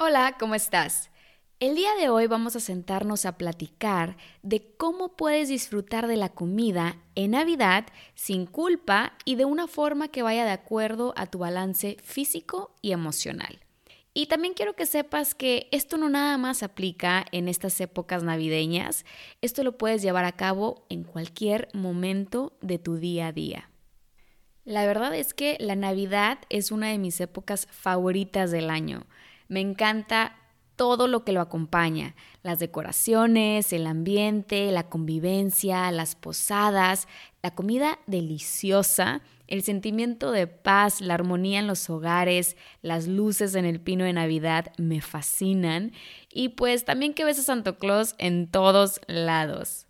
Hola, ¿cómo estás? El día de hoy vamos a sentarnos a platicar de cómo puedes disfrutar de la comida en Navidad sin culpa y de una forma que vaya de acuerdo a tu balance físico y emocional. Y también quiero que sepas que esto no nada más aplica en estas épocas navideñas, esto lo puedes llevar a cabo en cualquier momento de tu día a día. La verdad es que la Navidad es una de mis épocas favoritas del año. Me encanta todo lo que lo acompaña, las decoraciones, el ambiente, la convivencia, las posadas, la comida deliciosa, el sentimiento de paz, la armonía en los hogares, las luces en el pino de Navidad me fascinan y pues también que ves a Santo Claus en todos lados.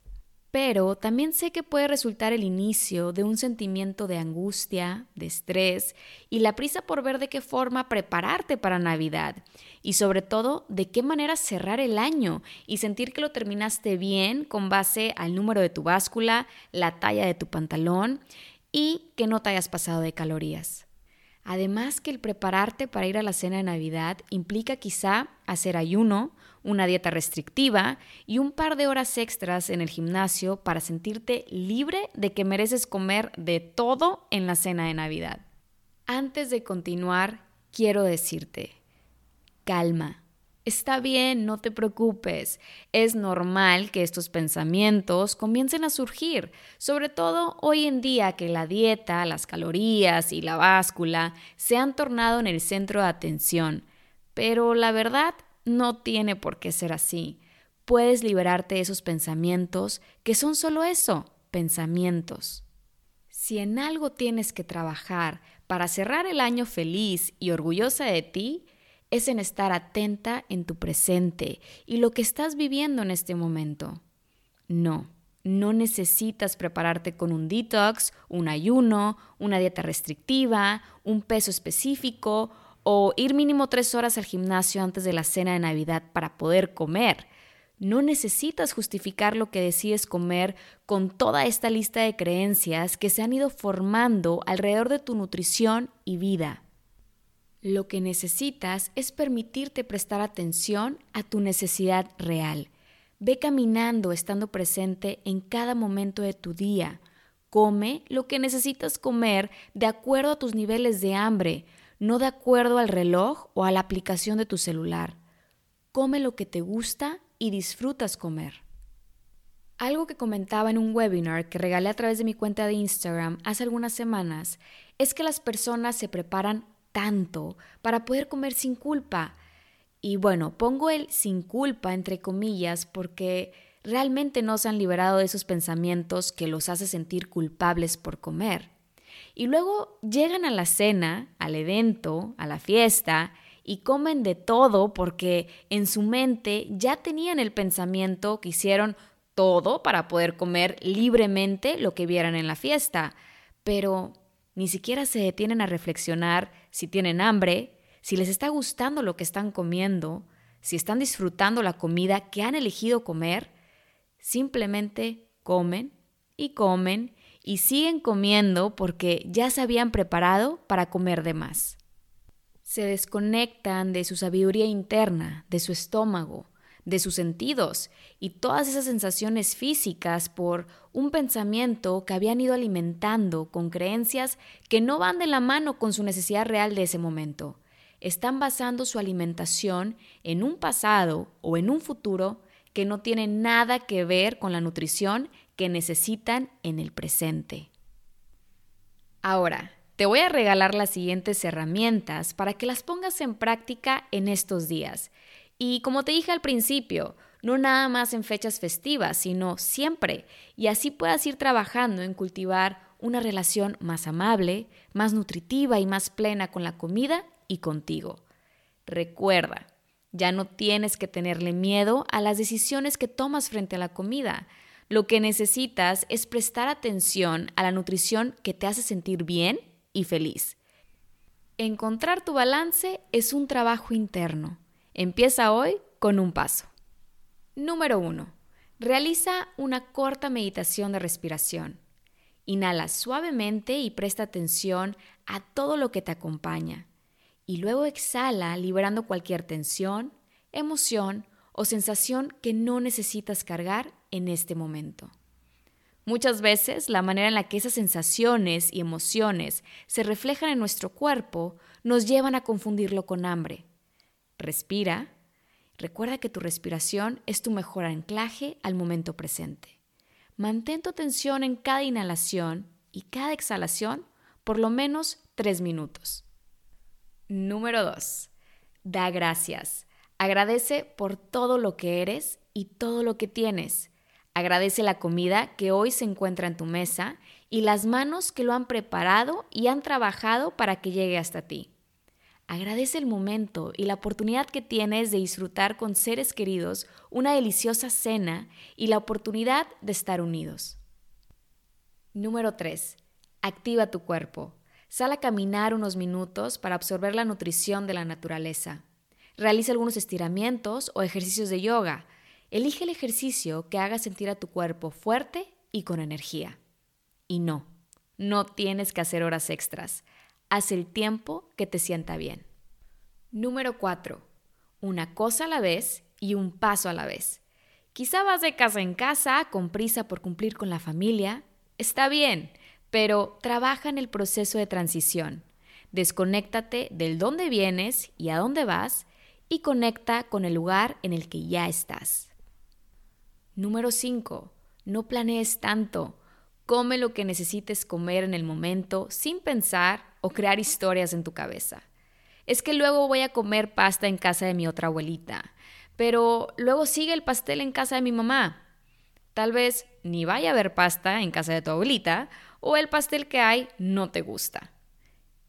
Pero también sé que puede resultar el inicio de un sentimiento de angustia, de estrés y la prisa por ver de qué forma prepararte para Navidad y sobre todo de qué manera cerrar el año y sentir que lo terminaste bien con base al número de tu báscula, la talla de tu pantalón y que no te hayas pasado de calorías. Además que el prepararte para ir a la cena de Navidad implica quizá hacer ayuno, una dieta restrictiva y un par de horas extras en el gimnasio para sentirte libre de que mereces comer de todo en la cena de Navidad. Antes de continuar, quiero decirte, calma. Está bien, no te preocupes. Es normal que estos pensamientos comiencen a surgir, sobre todo hoy en día que la dieta, las calorías y la báscula se han tornado en el centro de atención. Pero la verdad no tiene por qué ser así. Puedes liberarte de esos pensamientos que son solo eso, pensamientos. Si en algo tienes que trabajar para cerrar el año feliz y orgullosa de ti, es en estar atenta en tu presente y lo que estás viviendo en este momento. No, no necesitas prepararte con un detox, un ayuno, una dieta restrictiva, un peso específico o ir mínimo tres horas al gimnasio antes de la cena de Navidad para poder comer. No necesitas justificar lo que decides comer con toda esta lista de creencias que se han ido formando alrededor de tu nutrición y vida. Lo que necesitas es permitirte prestar atención a tu necesidad real. Ve caminando estando presente en cada momento de tu día. Come lo que necesitas comer de acuerdo a tus niveles de hambre, no de acuerdo al reloj o a la aplicación de tu celular. Come lo que te gusta y disfrutas comer. Algo que comentaba en un webinar que regalé a través de mi cuenta de Instagram hace algunas semanas es que las personas se preparan tanto para poder comer sin culpa. Y bueno, pongo el sin culpa entre comillas porque realmente no se han liberado de esos pensamientos que los hace sentir culpables por comer. Y luego llegan a la cena, al evento, a la fiesta, y comen de todo porque en su mente ya tenían el pensamiento que hicieron todo para poder comer libremente lo que vieran en la fiesta. Pero ni siquiera se detienen a reflexionar si tienen hambre, si les está gustando lo que están comiendo, si están disfrutando la comida que han elegido comer, simplemente comen y comen y siguen comiendo porque ya se habían preparado para comer de más. Se desconectan de su sabiduría interna, de su estómago, de sus sentidos y todas esas sensaciones físicas por un pensamiento que habían ido alimentando con creencias que no van de la mano con su necesidad real de ese momento. Están basando su alimentación en un pasado o en un futuro que no tiene nada que ver con la nutrición que necesitan en el presente. Ahora, te voy a regalar las siguientes herramientas para que las pongas en práctica en estos días y como te dije al principio, no nada más en fechas festivas, sino siempre, y así puedas ir trabajando en cultivar una relación más amable, más nutritiva y más plena con la comida y contigo. recuerda, ya no tienes que tenerle miedo a las decisiones que tomas frente a la comida. Lo que necesitas es prestar atención a la nutrición que te hace sentir bien y feliz. Encontrar tu balance es un trabajo interno. Empieza hoy con un paso. Número 1. Realiza una corta meditación de respiración. Inhala suavemente y presta atención a todo lo que te acompaña. Y luego exhala liberando cualquier tensión, emoción o sensación que no necesitas cargar en este momento. Muchas veces la manera en la que esas sensaciones y emociones se reflejan en nuestro cuerpo nos llevan a confundirlo con hambre. Respira. Recuerda que tu respiración es tu mejor anclaje al momento presente. Mantén tu atención en cada inhalación y cada exhalación por lo menos tres minutos. Número 2. Da gracias. Agradece por todo lo que eres y todo lo que tienes. Agradece la comida que hoy se encuentra en tu mesa y las manos que lo han preparado y han trabajado para que llegue hasta ti. Agradece el momento y la oportunidad que tienes de disfrutar con seres queridos una deliciosa cena y la oportunidad de estar unidos. Número 3. Activa tu cuerpo. Sal a caminar unos minutos para absorber la nutrición de la naturaleza. Realiza algunos estiramientos o ejercicios de yoga. Elige el ejercicio que haga sentir a tu cuerpo fuerte y con energía. Y no, no tienes que hacer horas extras. Haz el tiempo que te sienta bien. Número 4. Una cosa a la vez y un paso a la vez. Quizá vas de casa en casa con prisa por cumplir con la familia. Está bien, pero trabaja en el proceso de transición. Desconéctate del dónde vienes y a dónde vas y conecta con el lugar en el que ya estás. Número 5. No planees tanto. Come lo que necesites comer en el momento sin pensar o crear historias en tu cabeza. Es que luego voy a comer pasta en casa de mi otra abuelita, pero luego sigue el pastel en casa de mi mamá. Tal vez ni vaya a haber pasta en casa de tu abuelita o el pastel que hay no te gusta.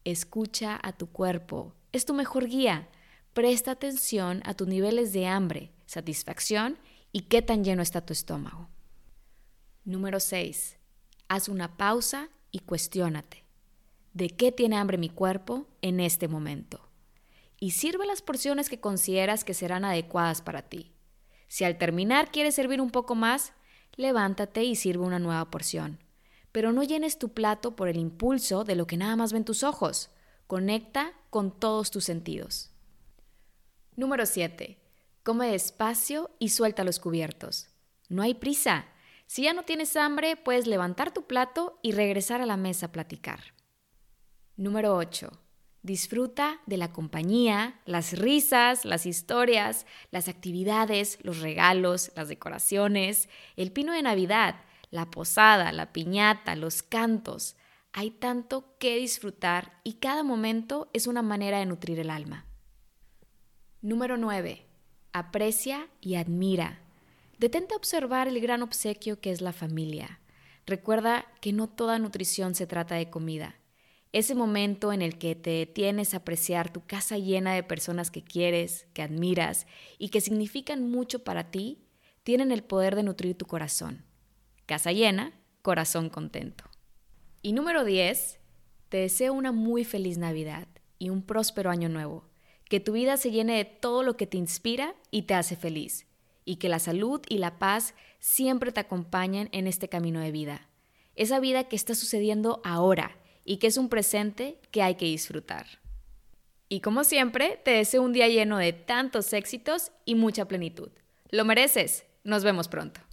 Escucha a tu cuerpo, es tu mejor guía. Presta atención a tus niveles de hambre, satisfacción y qué tan lleno está tu estómago. Número 6 haz una pausa y cuestiónate. ¿De qué tiene hambre mi cuerpo en este momento? Y sirve las porciones que consideras que serán adecuadas para ti. Si al terminar quieres servir un poco más, levántate y sirve una nueva porción. Pero no llenes tu plato por el impulso de lo que nada más ven tus ojos. Conecta con todos tus sentidos. Número 7. Come despacio y suelta los cubiertos. No hay prisa. Si ya no tienes hambre, puedes levantar tu plato y regresar a la mesa a platicar. Número 8. Disfruta de la compañía, las risas, las historias, las actividades, los regalos, las decoraciones, el pino de Navidad, la posada, la piñata, los cantos. Hay tanto que disfrutar y cada momento es una manera de nutrir el alma. Número 9. Aprecia y admira. Detente a observar el gran obsequio que es la familia. Recuerda que no toda nutrición se trata de comida. Ese momento en el que te detienes a apreciar tu casa llena de personas que quieres, que admiras y que significan mucho para ti, tienen el poder de nutrir tu corazón. Casa llena, corazón contento. Y número 10, te deseo una muy feliz Navidad y un próspero año nuevo. Que tu vida se llene de todo lo que te inspira y te hace feliz y que la salud y la paz siempre te acompañen en este camino de vida. Esa vida que está sucediendo ahora y que es un presente que hay que disfrutar. Y como siempre, te deseo un día lleno de tantos éxitos y mucha plenitud. Lo mereces. Nos vemos pronto.